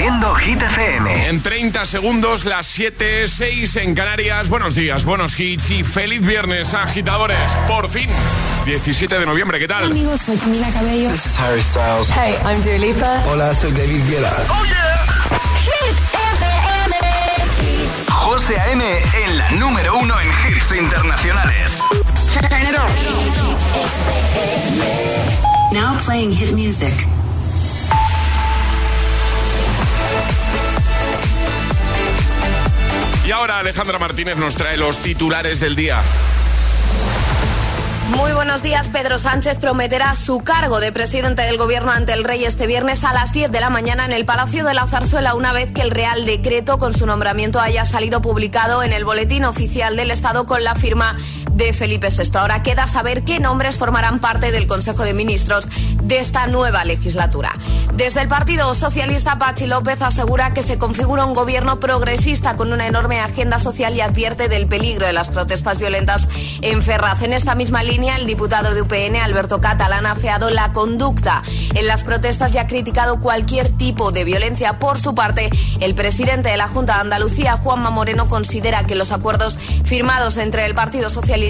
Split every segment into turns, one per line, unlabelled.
Haciendo Hit FM.
En 30 segundos, las 7, 6 en Canarias. Buenos días, buenos hits y feliz viernes, agitadores. Por fin, 17 de noviembre, ¿qué tal?
Amigos, soy Camila Cabello.
This is Harry Styles.
Hey, I'm Dua Lipa.
Hola, soy David Guetta.
¡Oh, yeah!
Hit FM.
José A.M. en la número uno en hits internacionales.
Turn it on.
Now playing hit music.
Y ahora Alejandra Martínez nos trae los titulares del día.
Muy buenos días. Pedro Sánchez prometerá su cargo de presidente del gobierno ante el rey este viernes a las 10 de la mañana en el Palacio de la Zarzuela una vez que el Real Decreto con su nombramiento haya salido publicado en el Boletín Oficial del Estado con la firma de Felipe VI. Ahora queda saber qué nombres formarán parte del Consejo de Ministros de esta nueva legislatura. Desde el Partido Socialista, Pachi López asegura que se configura un gobierno progresista con una enorme agenda social y advierte del peligro de las protestas violentas en Ferraz. En esta misma línea, el diputado de UPN, Alberto Catalán, ha feado la conducta en las protestas y ha criticado cualquier tipo de violencia. Por su parte, el presidente de la Junta de Andalucía, Juanma Moreno, considera que los acuerdos firmados entre el Partido Socialista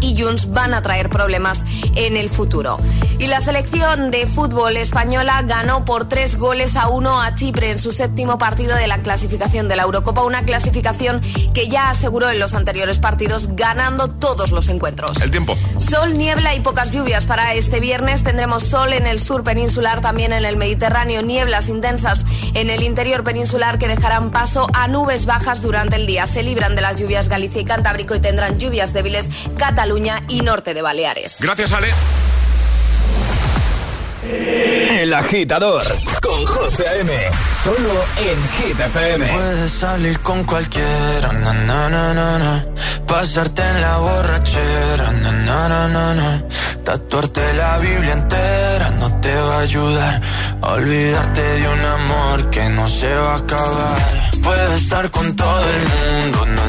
y Junts van a traer problemas en el futuro. Y la selección de fútbol española ganó por tres goles a uno a Chipre en su séptimo partido de la clasificación de la Eurocopa, una clasificación que ya aseguró en los anteriores partidos ganando todos los encuentros.
El tiempo.
Sol, niebla y pocas lluvias para este viernes. Tendremos sol en el sur peninsular, también en el Mediterráneo, nieblas intensas en el interior peninsular que dejarán paso a nubes bajas durante el día. Se libran de las lluvias Galicia y Cantábrico y tendrán lluvias débiles Cataluña y norte de Baleares.
Gracias, Ale.
El agitador con José A.M. Solo en Hit FM.
Puedes salir con cualquiera, na, na, na, na, na. pasarte en la borrachera, na, na, na, na, na. tatuarte la Biblia entera no te va a ayudar a olvidarte de un amor que no se va a acabar. Puedes estar con todo el mundo, na,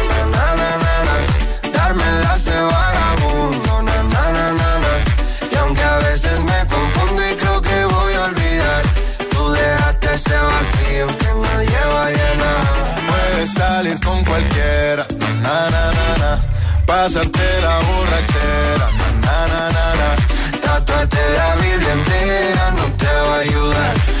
na. darme las de vagabundo, na, na, na, na, na. y aunque a veces me confundo y creo que voy a olvidar, tú dejaste ese vacío que nadie va a llenar.
Puedes salir con cualquiera, na na na na, pasarte la borrachera, na na na na,
Tatuarte la Biblia entera no te va a ayudar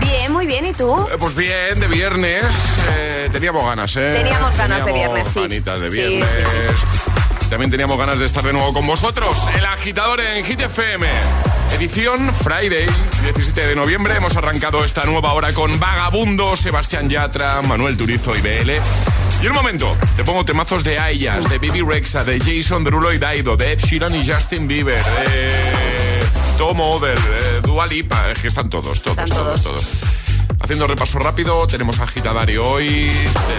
Bien, muy bien, ¿y tú?
Eh, Pues bien, de viernes. eh, teníamos ganas, ¿eh?
Teníamos ganas de viernes, sí.
de viernes.
sí, sí,
También teníamos ganas de estar de nuevo con vosotros. El agitador en Hit FM. Edición Friday, 17 de noviembre. Hemos arrancado esta nueva hora con Vagabundo, Sebastián Yatra, Manuel Turizo y BL. Y un momento, te pongo temazos de Ayas, de Bibi Rexa, de Jason Derulo y Daido, de Ed Sheeran y Justin Bieber, de Tomo, de, de Dua Lipa. Es que están todos, todos,
Están
todos,
todos.
Haciendo repaso rápido, tenemos agitadario hoy,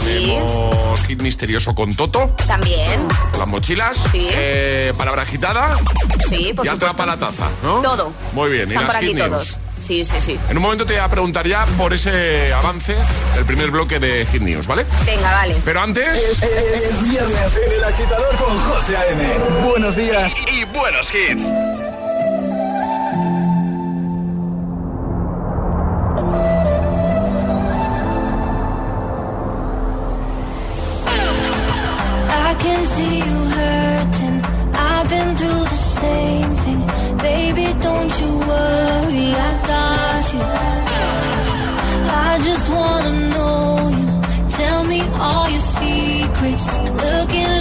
tenemos hit misterioso con Toto,
También,
con las mochilas,
Sí.
eh, palabra agitada
sí, por
y
supuesto.
atrapa la taza, ¿no?
Todo.
Muy bien, y
Están
las
por aquí
hit news.
todos. Sí, sí, sí.
En un momento te voy a preguntar ya por ese avance del primer bloque de Hit News, ¿vale?
Venga, vale.
Pero antes...
Es viernes en el agitador con José A.M. Buenos días y buenos hits.
Worry, I got you. I just wanna know you. Tell me all your secrets. Looking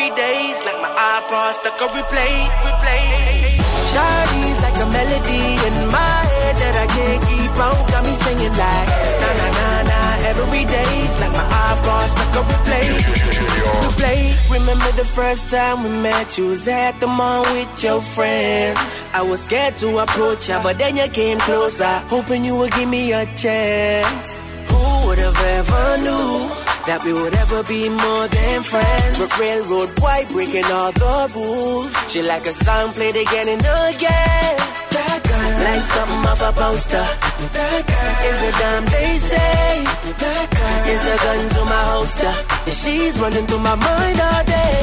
every day's like my iPod stuck on replay, replay. Shawty's like a melody in my head that I can't keep out. Got me singing like na na na na every day's like my iPod stuck on replay, replay. Remember the first time we met? You was at the mall with your friend. I was scared to approach ya, but then you came closer, hoping you would give me a chance. Who would have ever knew that we would ever be more than friends? But railroad boy breaking all the rules. She like a song played again and again. That girl, Like something off a poster. That girl Is a damn they say. That girl Is a gun to my holster. And she's running through my mind all day.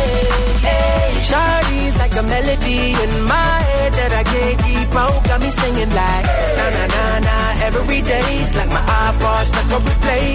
Hey, Shawty's like a melody in my head that I can't keep out. Got me singing like na na na na every day's like my iPod stuck on replay,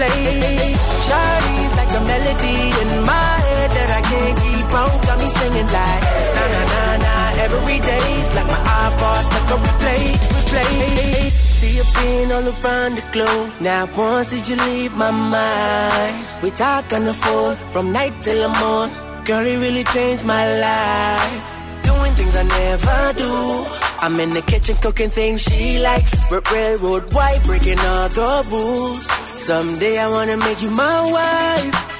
replay. Shawty's like a melody in my head that I can't keep out. Got me singing like na na na na every day's like my iPod stuck on replay, replay. See you being all around the globe. Now once did you leave my mind? We talk on the phone from night till the morning. Girl, it really changed my life. Doing things I never do. I'm in the kitchen cooking things she likes. R- railroad white, breaking all the rules. Someday I wanna make you my wife.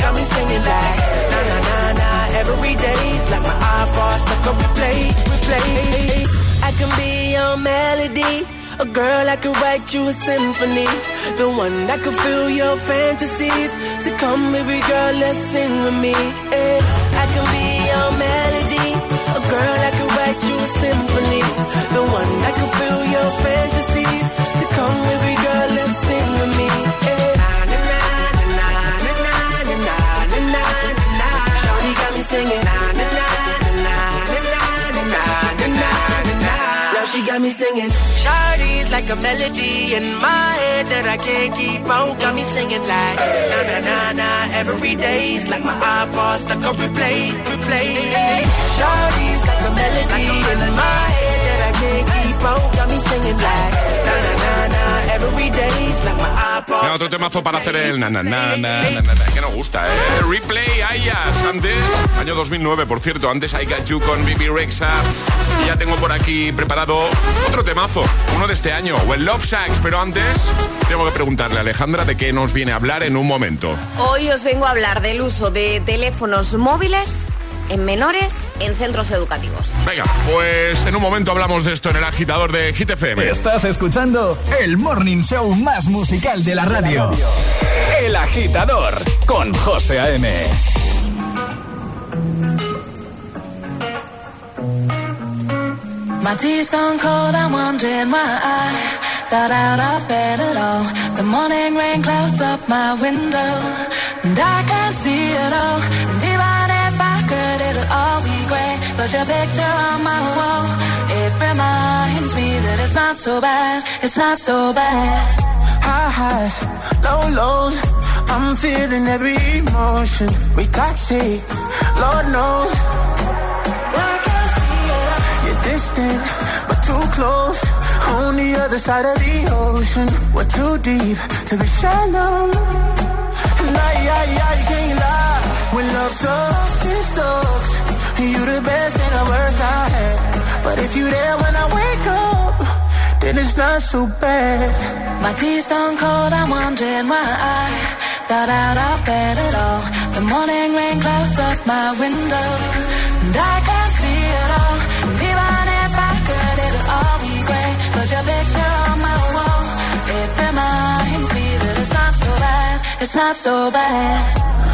Replay, replay. I can be your melody. A girl I could write you a symphony The one that could fill your fantasies So come baby girl, let's sing with me eh. I can be your melody A girl I could write you a symphony The one that could fill your fantasies So come baby got me singing. Shawty's like a melody in my head that I can't keep out. Got me singing like na na na na every day's like my iPod stuck on replay, replay. Shawty's like a melody in my head that I can't keep out. Got me singing like na na na na
otro temazo para hacer el na na, na, que nos gusta, ¿eh? Replay, Ayas, antes, año 2009, por cierto, antes I Got You con Bibi Rexa. Y ya tengo por aquí preparado otro temazo, uno de este año, o el Love Shacks, pero antes tengo que preguntarle a Alejandra de qué nos viene a hablar en un momento.
Hoy os vengo a hablar del uso de teléfonos móviles en menores en centros educativos.
Venga, pues en un momento hablamos de esto en el agitador de Hit FM.
Estás escuchando el morning show más musical de la radio. El agitador con José A.M.
My tea's gone cold, I'm wondering why I got out of bed at all. The morning rain clouds up my window, and I can't see it all. And even if I it'll all be great. But your picture on my wall, it reminds me that it's not so bad, it's not so bad.
High highs, low lows. I'm feeling every emotion. We toxic, Lord knows. You're distant, but too close. On the other side of the ocean, we're too deep to be shallow. And I, I, I can't lie. When love sucks, it sucks. You the best and the worst I had. But if you there when I wake up, then it's not so bad.
My tea's gone cold, I'm wondering why I got out of bed at all. The morning rain clouds up my window, and I can't see it all. And even if I could, it'll all be great. But your picture on my wall, it reminds me that it's not so bad, it's not so bad.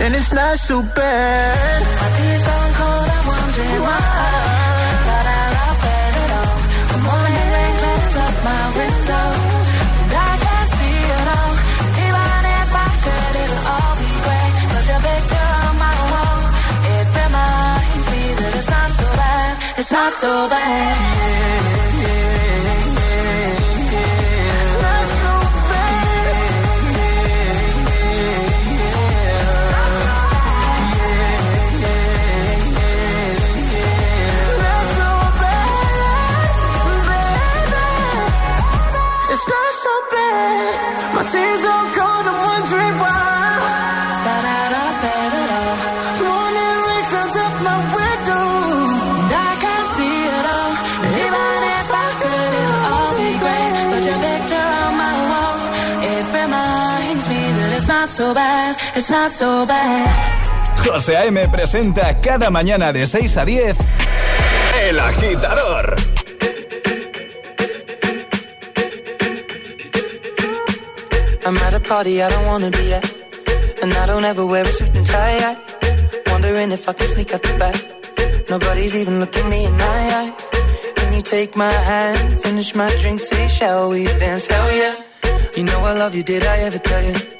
then it's not so bad.
My tea's gone cold, I'm wondering why I out of bed all. The morning rain clouds up my window, and I can't see it all. Even if I could, it'll all be great. But your picture on my wall, it reminds me that it's not so bad, it's not so bad.
Not so
so bad, it's not so bad.
José A.M. presenta cada mañana de 6 a 10 El Agitador.
I'm at a party I don't wanna be at. And I don't ever wear a suit and tie. Wondering if I can sneak out the back. Nobody's even looking me in my eyes. Can you take my hand, finish my drink, say, shall we dance? Hell yeah. You know I love you, did I ever tell you?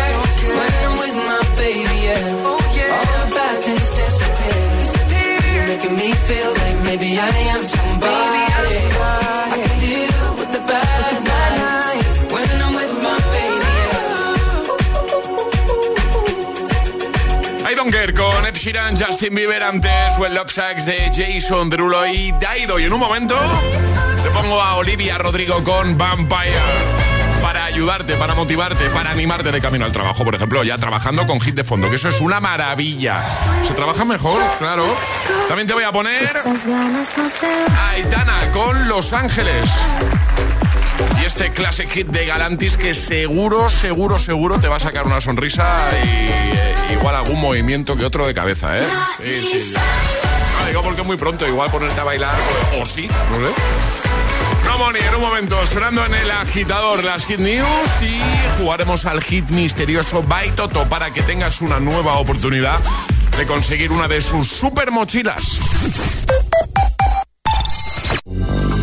Sheeran, Justin Bieber antes o el Love Sacks de Jason Derulo y Daido. Y en un momento te pongo a Olivia Rodrigo con Vampire. Para ayudarte, para motivarte, para animarte de camino al trabajo, por ejemplo, ya trabajando con hit de fondo, que eso es una maravilla. Se trabaja mejor, claro. También te voy a poner a Aitana con Los Ángeles. Este classic hit de Galantis que seguro, seguro, seguro te va a sacar una sonrisa y eh, igual algún movimiento que otro de cabeza, ¿eh? Sí, sí. No, digo porque muy pronto, igual ponerte a bailar o, o sí, no sé. No, Moni, en un momento, sonando en el agitador las hit news y jugaremos al hit misterioso By Toto para que tengas una nueva oportunidad de conseguir una de sus super mochilas.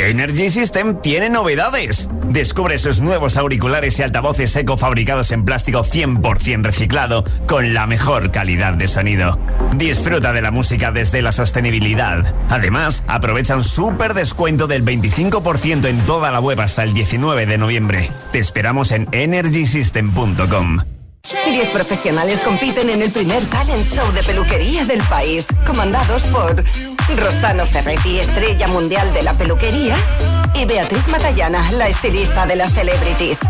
Energy System tiene novedades. Descubre sus nuevos auriculares y altavoces eco fabricados en plástico 100% reciclado con la mejor calidad de sonido. Disfruta de la música desde la sostenibilidad. Además, aprovecha un súper descuento del 25% en toda la web hasta el 19 de noviembre. Te esperamos en energysystem.com.
Diez profesionales compiten en el primer talent show de peluquería del país, comandados por Rosano Ferretti, estrella mundial de la peluquería, y Beatriz Matallana, la estilista de las celebrities.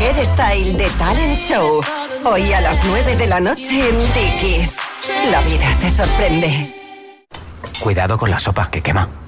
Hairstyle de Talent Show, hoy a las 9 de la noche en Dickies. La vida te sorprende.
Cuidado con la sopa que quema.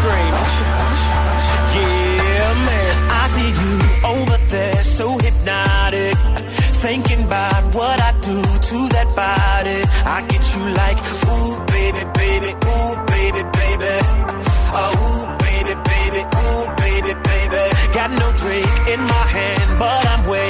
Scream. Yeah, man. I see you over there, so hypnotic. Thinking about what I do to that body. I get you like, ooh, baby, baby, ooh, baby, baby. Oh, ooh, baby, baby, ooh, baby, baby. Got no drink in my hand, but I'm wasted.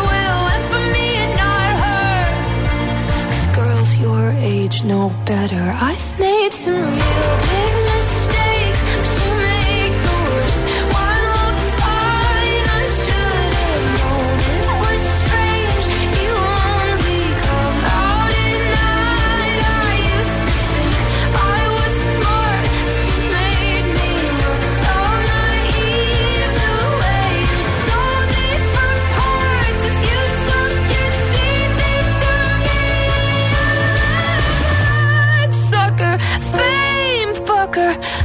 age no better. I've made some real big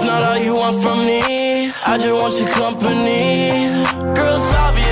It's not all you want from me. I just want your company. Girl, it's obvious,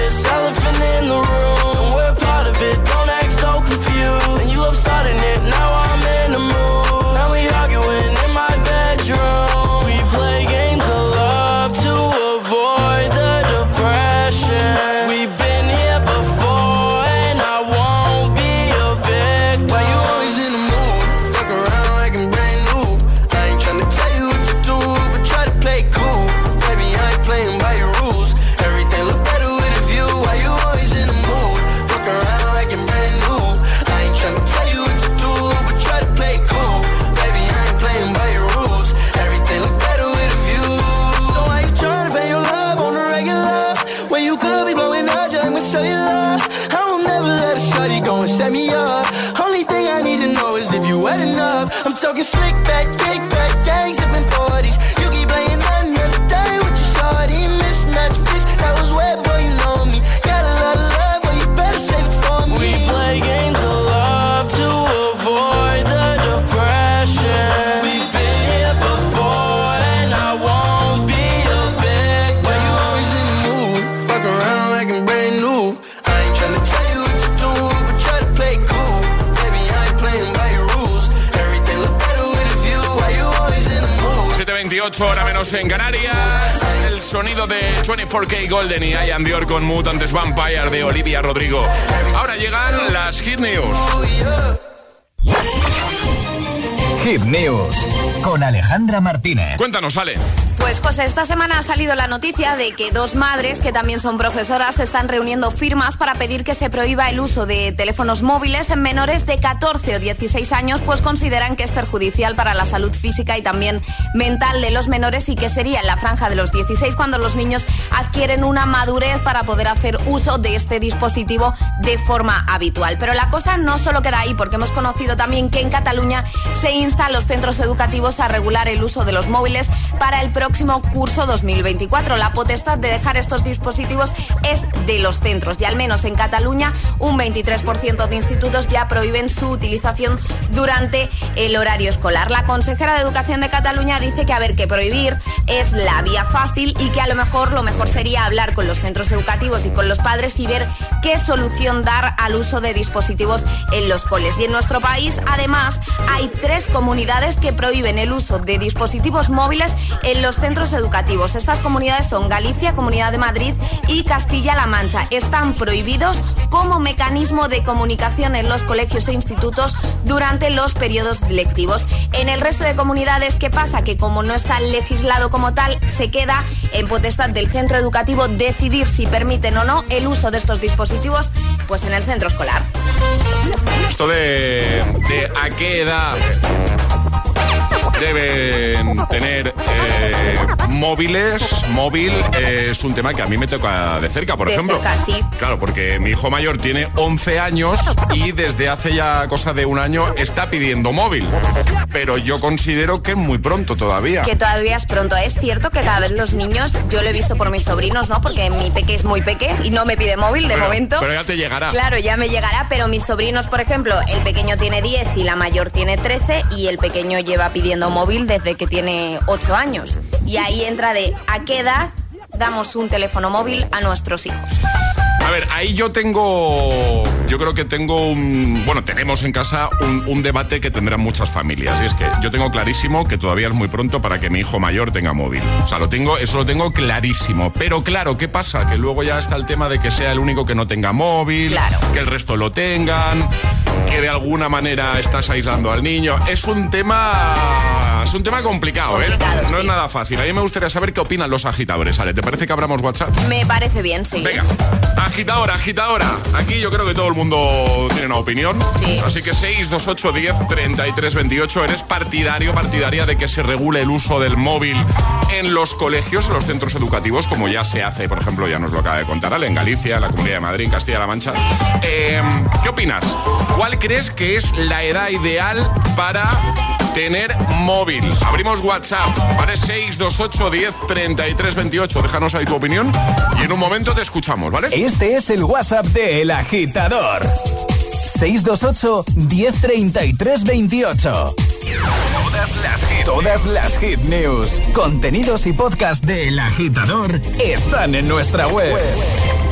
en Canarias. El sonido de 24K Golden y I Am Dior con Mutantes Vampire de Olivia Rodrigo. Ahora llegan las Hit News.
Hit News con Alejandra Martínez.
Cuéntanos, Ale.
Pues José, esta semana ha salido la noticia de que dos madres, que también son profesoras, están reuniendo firmas para pedir que se prohíba el uso de teléfonos móviles en menores de 14 o 16 años, pues consideran que es perjudicial para la salud física y también mental de los menores y que sería en la franja de los 16 cuando los niños adquieren una madurez para poder hacer uso de este dispositivo de forma habitual. Pero la cosa no solo queda ahí, porque hemos conocido también que en Cataluña se insta a los centros educativos a regular el uso de los móviles para el próximo curso 2024. La potestad de dejar estos dispositivos es de los centros y al menos en Cataluña un 23% de institutos ya prohíben su utilización durante el horario escolar. La consejera de Educación de Cataluña dice que a ver que prohibir es la vía fácil y que a lo mejor lo mejor sería hablar con los centros educativos y con los padres y ver qué solución dar al uso de dispositivos en los coles. Y en nuestro país además hay tres comunidades que prohíben el uso de dispositivos móviles en los centros educativos. Estas comunidades son Galicia, Comunidad de Madrid y Castilla-La Mancha. Están prohibidos como mecanismo de comunicación en los colegios e institutos durante los periodos lectivos. En el resto de comunidades, ¿qué pasa? Que como no está legislado como tal, se queda en potestad del centro educativo decidir si permiten o no el uso de estos dispositivos pues en el centro escolar.
Esto de a qué edad debe tener eh, móviles, móvil, eh, es un tema que a mí me toca de cerca, por
De
ejemplo.
cerca, sí.
Claro, porque mi hijo mayor tiene 11 años y desde hace ya cosa de un año está pidiendo móvil. Pero yo considero que es muy pronto todavía.
Que todavía es pronto. Es cierto que cada vez los niños, yo lo he visto por mis sobrinos, ¿no? Porque mi peque es muy peque y no me pide móvil de
Pero-
momento.
Pero ya te llegará.
Claro, ya me llegará, pero mis sobrinos, por ejemplo, el pequeño tiene 10 y la mayor tiene 13 y el pequeño lleva pidiendo móvil desde que tiene 8 años. Y ahí entra de a qué edad damos un teléfono móvil a nuestros hijos.
A ver, ahí yo tengo. Yo creo que tengo un. Bueno, tenemos en casa un, un debate que tendrán muchas familias. Y es que yo tengo clarísimo que todavía es muy pronto para que mi hijo mayor tenga móvil. O sea, lo tengo, eso lo tengo clarísimo. Pero claro, ¿qué pasa? Que luego ya está el tema de que sea el único que no tenga móvil, que el resto lo tengan, que de alguna manera estás aislando al niño. Es un tema. Es un tema complicado, ¿eh? No es nada fácil. A mí me gustaría saber qué opinan los agitadores. Ale, ¿te parece que abramos WhatsApp?
Me parece bien, sí.
Venga, agitadora, agitadora. Aquí yo creo que todo el mundo tiene una opinión. Así que 628 10 33 28. ¿Eres partidario, partidaria de que se regule el uso del móvil en los colegios, en los centros educativos, como ya se hace, por ejemplo, ya nos lo acaba de contar Ale, en Galicia, en la Comunidad de Madrid, en Castilla-La Mancha? Eh, ¿Qué opinas? ¿Cuál crees que es la edad ideal para tener móvil. Abrimos WhatsApp, ¿vale? 628 10 33 28. Déjanos ahí tu opinión y en un momento te escuchamos, ¿vale?
Este es el WhatsApp de El Agitador. 628 1033 28. Todas las hit, todas las hit news, contenidos y podcast de El Agitador están en nuestra web.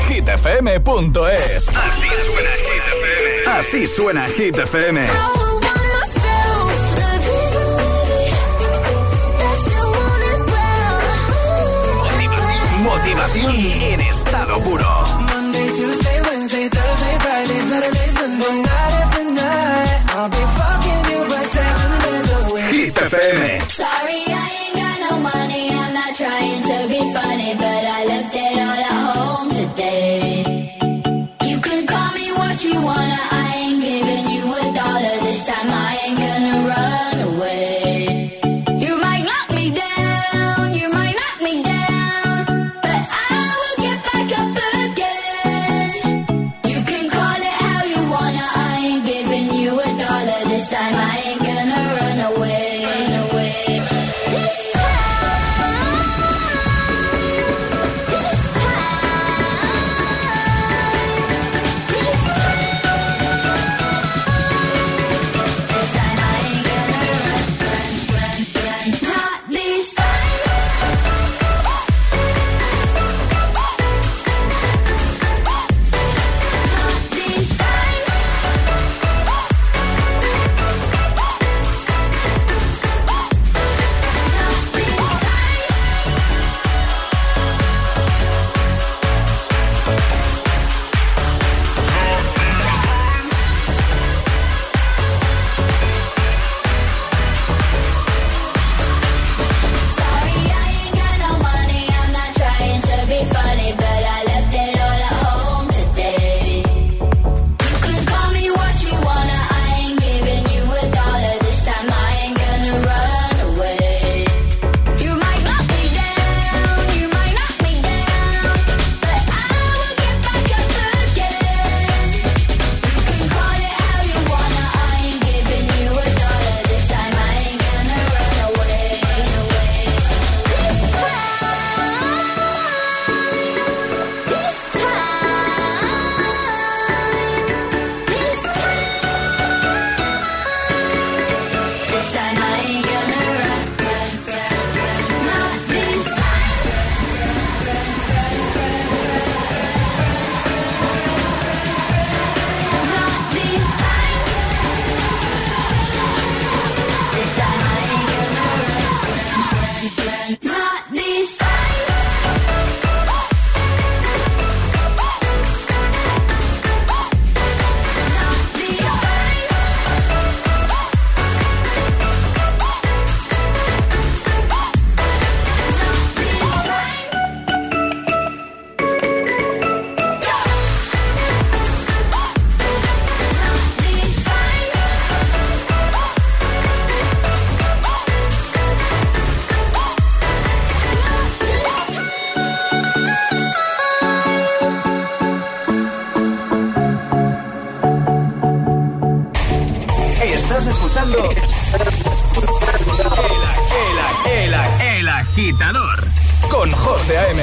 hitfm.es. Así suena Hit FM. Así suena Hit FM.
Escuchando. el, el, el, el
agitador con José A.M.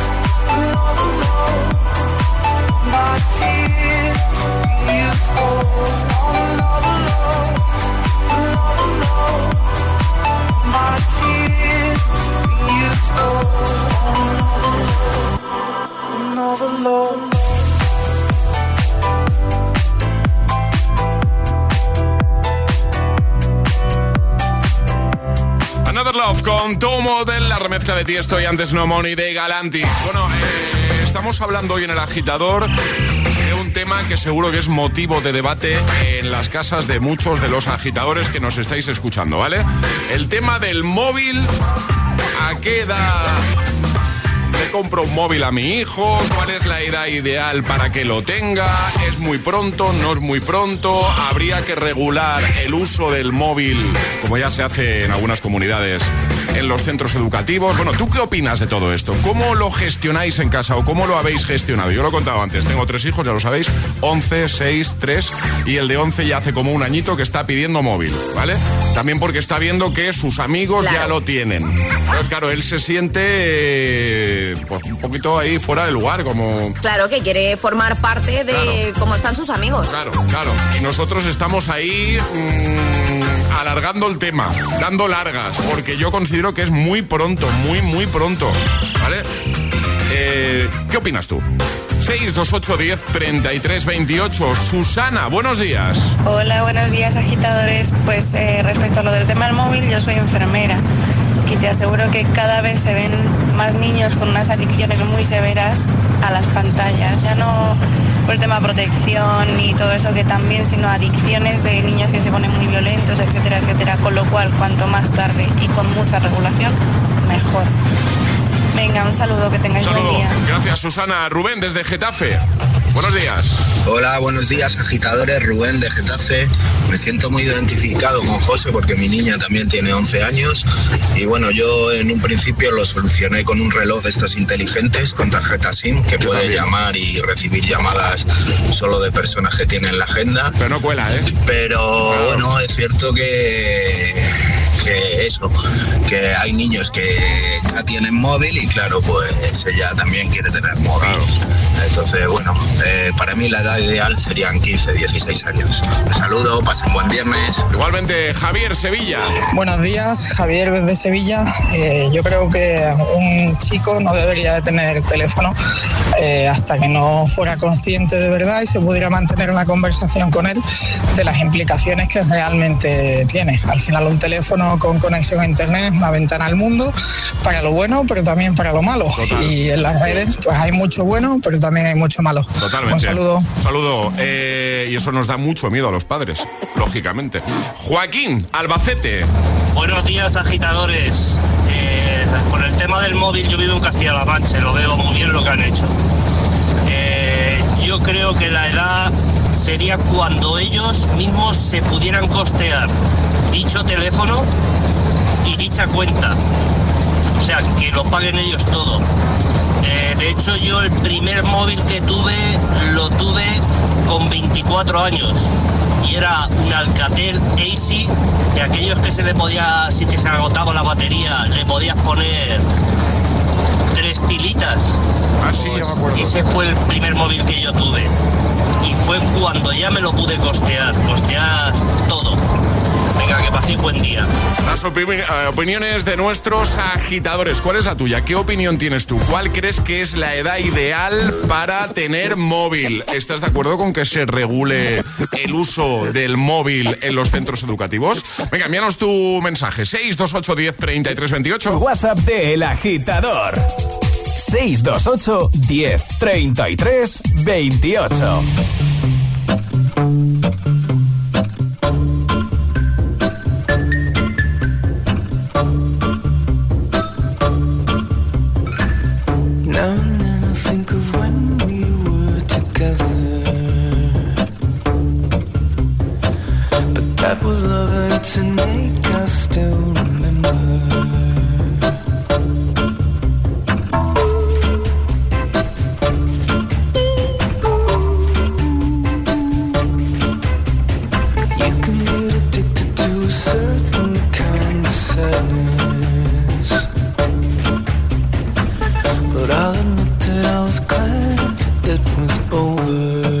another love,
con Tomo de la remezcla de Tiesto y antes No Money de Galanti. Bueno, eh, estamos hablando hoy en el agitador de un tema que seguro que es motivo de debate en las casas de muchos de los agitadores que nos estáis escuchando, ¿vale? El tema del móvil, ¿a qué edad le compro un móvil a mi hijo? ¿Cuál es la edad ideal para que lo tenga? ¿Es muy pronto? ¿No es muy pronto? ¿Habría que regular el uso del móvil, como ya se hace en algunas comunidades, en los centros educativos? Bueno, ¿tú qué opinas de todo esto? ¿Cómo lo gestionáis en casa o cómo lo habéis gestionado? Yo lo he contado antes, tengo tres hijos, ya lo sabéis, 11, 6, 3 y el de 11 ya hace como un añito que está pidiendo móvil, ¿vale? También porque está viendo que sus amigos ya lo tienen. Claro, él se siente eh, pues, un poquito ahí fuera de lugar, como...
Claro que quiere formar parte de cómo están sus amigos.
Claro, claro. Y nosotros estamos ahí mm, alargando el tema, dando largas, porque yo considero que es muy pronto, muy, muy pronto. ¿Vale? Eh, ¿Qué opinas tú? 628 10 33 28. Susana, buenos días.
Hola, buenos días agitadores. Pues eh, respecto a lo del tema del móvil, yo soy enfermera y te aseguro que cada vez se ven más niños con unas adicciones muy severas a las pantallas. Ya no por el tema de protección y todo eso que también, sino adicciones de niños que se ponen muy violentos, etcétera, etcétera. Con lo cual, cuanto más tarde y con mucha regulación, mejor. Venga, un saludo, que tengáis buen
Saludo.
día.
Gracias, Susana. Rubén, desde Getafe. Buenos días.
Hola, buenos días agitadores, Rubén de Getafe. Me siento muy identificado con José porque mi niña también tiene 11 años y bueno, yo en un principio lo solucioné con un reloj de estos inteligentes con tarjeta SIM que puede llamar y recibir llamadas solo de personas que tienen la agenda.
Pero no cuela, ¿eh?
Pero bueno, es cierto que que eso, que hay niños que ya tienen móvil y claro, pues ella también quiere tener móvil. Entonces, bueno, eh, para mí la edad ideal serían 15, 16 años. Un saludo, pasen buen viernes.
Igualmente, Javier Sevilla.
Buenos días, Javier desde Sevilla. Eh, yo creo que un chico no debería de tener teléfono eh, hasta que no fuera consciente de verdad y se pudiera mantener una conversación con él de las implicaciones que realmente tiene. Al final un teléfono con conexión a internet es una ventana al mundo para lo bueno, pero también para lo malo. Y en las redes pues hay mucho bueno, pero también hay mucho malo.
Totalmente.
Un saludo.
Un saludo. Eh, y eso nos da mucho miedo a los padres, lógicamente. Joaquín, Albacete.
Buenos días, agitadores. Eh, con el tema del móvil, yo vivo en Castilla-La Mancha, lo veo muy bien lo que han hecho. Eh, yo creo que la edad sería cuando ellos mismos se pudieran costear dicho teléfono y dicha cuenta. O sea, que lo paguen ellos todo. Eh, de hecho, yo el primer móvil que tuve lo tuve con 24 años y era un Alcatel AC de aquellos que se le podía, si te se agotaba la batería, le podías poner tres pilitas.
Ah, sí, ya me acuerdo.
Ese fue el primer móvil que yo tuve. Y fue cuando ya me lo pude costear, costear todo. Venga, que paséis buen día.
Las opini- eh, opiniones de nuestros agitadores. ¿Cuál es la tuya? ¿Qué opinión tienes tú? ¿Cuál crees que es la edad ideal para tener móvil? ¿Estás de acuerdo con que se regule el uso del móvil en los centros educativos? Venga, envíanos tu mensaje. 628 10 33 28.
WhatsApp de El Agitador. 628 10 33 28.
It was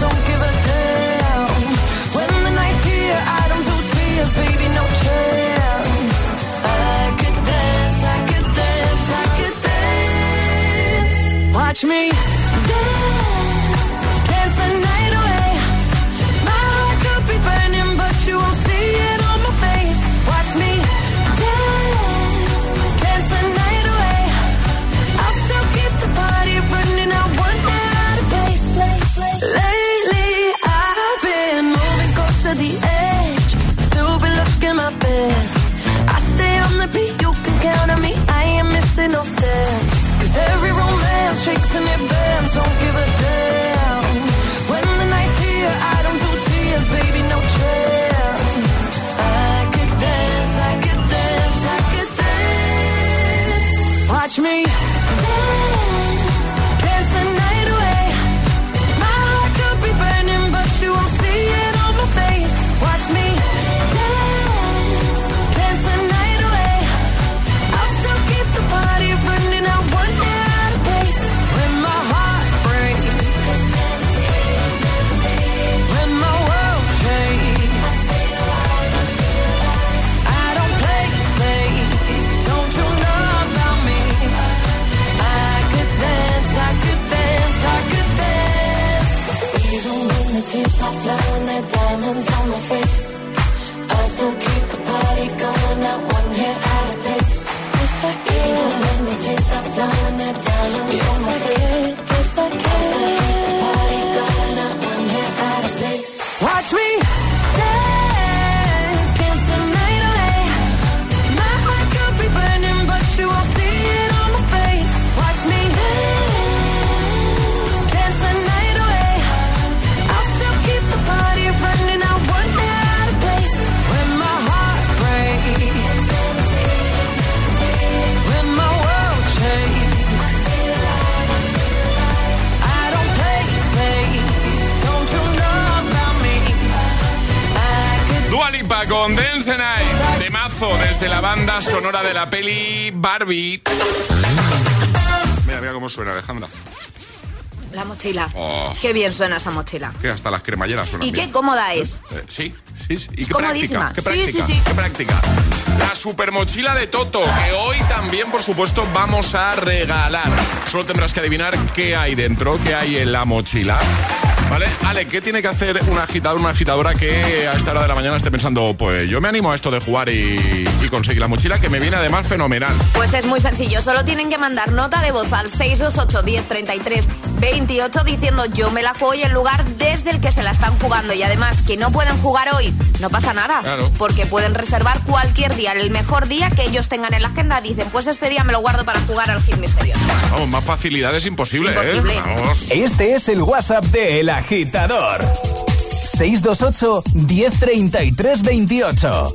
Don't
mochila.
Oh.
Qué bien suena esa mochila.
Que hasta las cremalleras suenan
Y
bien.
qué cómoda es.
Eh, sí, sí, sí. Y
Es
qué
comodísima.
práctica, qué
Sí, sí, sí.
qué práctica. La super mochila de Toto, que hoy también, por supuesto, vamos a regalar. Solo tendrás que adivinar qué hay dentro, qué hay en la mochila. ¿Vale? Ale, ¿qué tiene que hacer un agitador, una agitadora que a esta hora de la mañana esté pensando, pues yo me animo a esto de jugar y, y conseguir la mochila, que me viene además fenomenal?
Pues es muy sencillo, solo tienen que mandar nota de voz al 628 1033 28 diciendo yo me la juego y el lugar desde el que se la están jugando y además que no pueden jugar hoy, no pasa nada,
Claro.
porque pueden reservar cualquier día, el mejor día que ellos tengan en la agenda, dicen pues este día me lo guardo para jugar al hit misterioso.
Vamos, más facilidad es imposible,
Imposible.
¿eh? Vamos.
Este es el WhatsApp de El Agitador. 628 1033 28.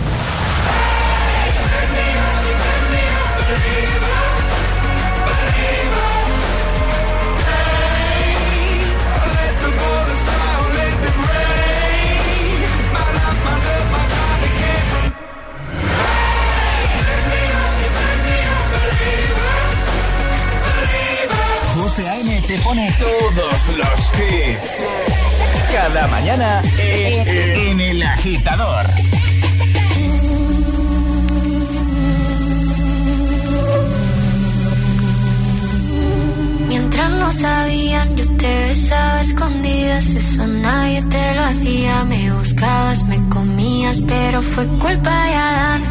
José A.M. te pone todos los hits. Cada mañana en, El Agitador.
Mientras no sabían, yo te besaba escondidas. Eso nadie te lo hacía. Me buscabas, me comías, pero fue culpa de Adán.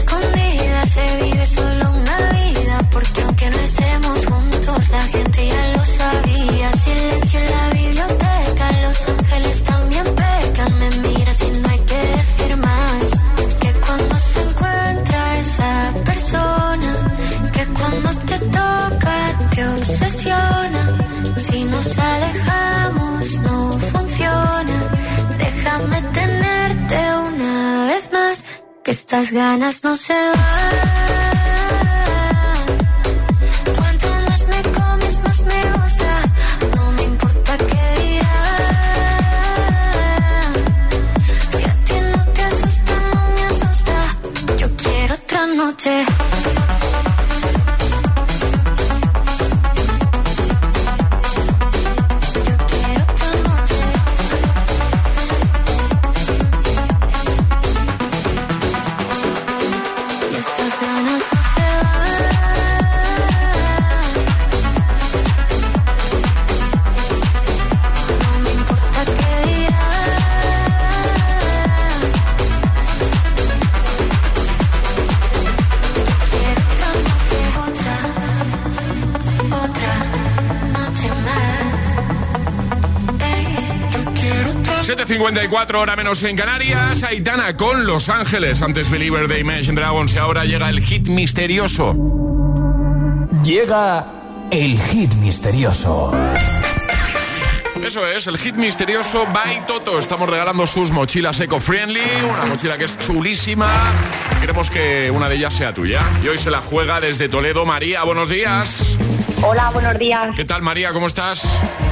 ganas no se van.
54 horas menos en Canarias, Aitana con Los Ángeles, antes Believer de Imagine Dragons y ahora llega el hit misterioso.
Llega el hit misterioso.
Eso es, el hit misterioso by Toto. Estamos regalando sus mochilas eco-friendly, una mochila que es chulísima. Queremos que una de ellas sea tuya. Y hoy se la juega desde Toledo María. Buenos días.
Hola, buenos días.
¿Qué tal María? ¿Cómo estás?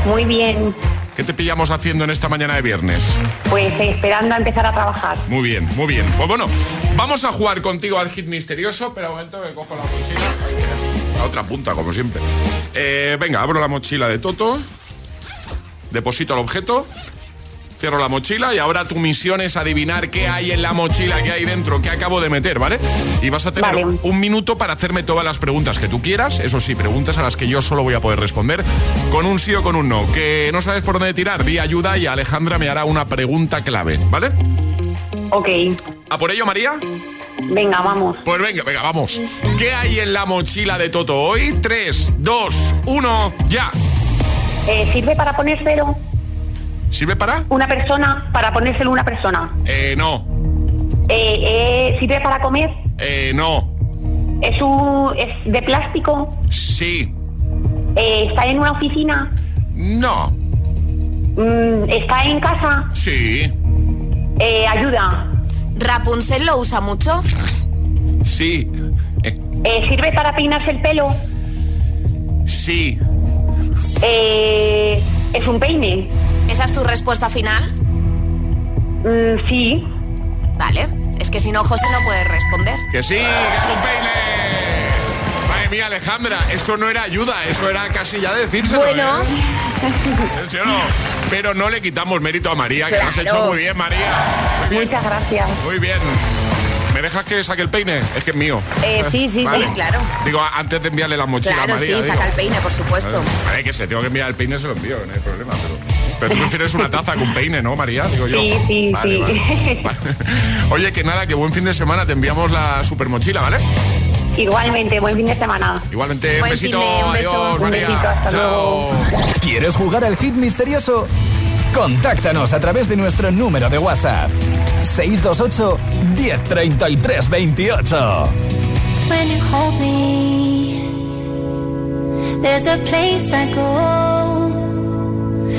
Muy bien.
¿Qué te pillamos haciendo en esta mañana de viernes?
Pues eh, esperando a empezar a trabajar.
Muy bien, muy bien. Pues bueno, vamos a jugar contigo al hit misterioso, pero un momento que cojo la mochila. La otra punta, como siempre. Eh, venga, abro la mochila de Toto. Deposito el objeto. Cierro la mochila y ahora tu misión es adivinar qué hay en la mochila, qué hay dentro, qué acabo de meter, ¿vale? Y vas a tener
Vale.
un minuto para hacerme todas las preguntas que tú quieras, eso sí, preguntas a las que yo solo voy a poder responder con un sí o con un no. Que no sabes por dónde tirar, di ayuda y Alejandra me hará una pregunta clave, ¿vale?
Ok,
¿A por ello, María?
venga, vamos.
Pues venga, venga, vamos. ¿Qué hay en la mochila de Toto hoy? 3, 2, 1, ya.
Eh, ¿Sirve para ponérselo
¿Sirve para?
una persona? Para ponérselo una persona.
Eh, no.
Eh, eh, ¿Sirve para comer?
Eh, no.
¿Es, un, ¿Es de plástico?
Sí.
Eh, ¿Está en una oficina?
No.
Mm, ¿Está en casa?
Sí.
Eh, ayuda.
¿Rapunzel lo usa mucho?
Sí. Eh,
Eh, ¿Sirve para peinarse el pelo?
sí.
Eh, ¿Es un peine?
¿Esa es tu respuesta final?
Mm, sí.
Vale. Es que si no, José no puede responder.
Que sí, que es un peine. Madre mía, Alejandra, eso no era ayuda, eso era casi ya decírselo.
Bueno.
¿eh? ¿Sí o no? Pero no le quitamos mérito a María, que lo has hecho muy bien, María. Muy bien.
Muchas gracias.
Muy bien. ¿Me dejas que saque el peine? Es que es mío.
Eh, sí, sí, sí, claro.
Digo, antes de enviarle la mochila
Claro,
a María.
sí,
digo.
saca el peine, por supuesto.
Vale, que se tengo que enviar el peine, se lo envío, no hay problema. Pero, pero tú prefieres una taza con peine, ¿no, María? Digo yo.
Sí, sí,
Vale,
sí.
vale. Vale. Oye, que nada, que buen fin de semana, te enviamos la super mochila, ¿vale?
Igualmente, buen fin de semana.
Igualmente,
Buen
besito,
fin de- un beso.
adiós,
Un
María.
besito, hasta
Chao.
¿Quieres jugar al hit misterioso? Contáctanos a través de nuestro número de WhatsApp. 628 1033 28.
When you hold me, there's a place I go.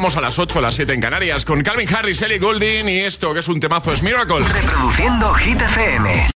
Llegamos a las 8, a las 7 en Canarias, con Calvin Harris, Ellie Goulding y esto, que es un temazo, es Miracle.
Reproduciendo Hit.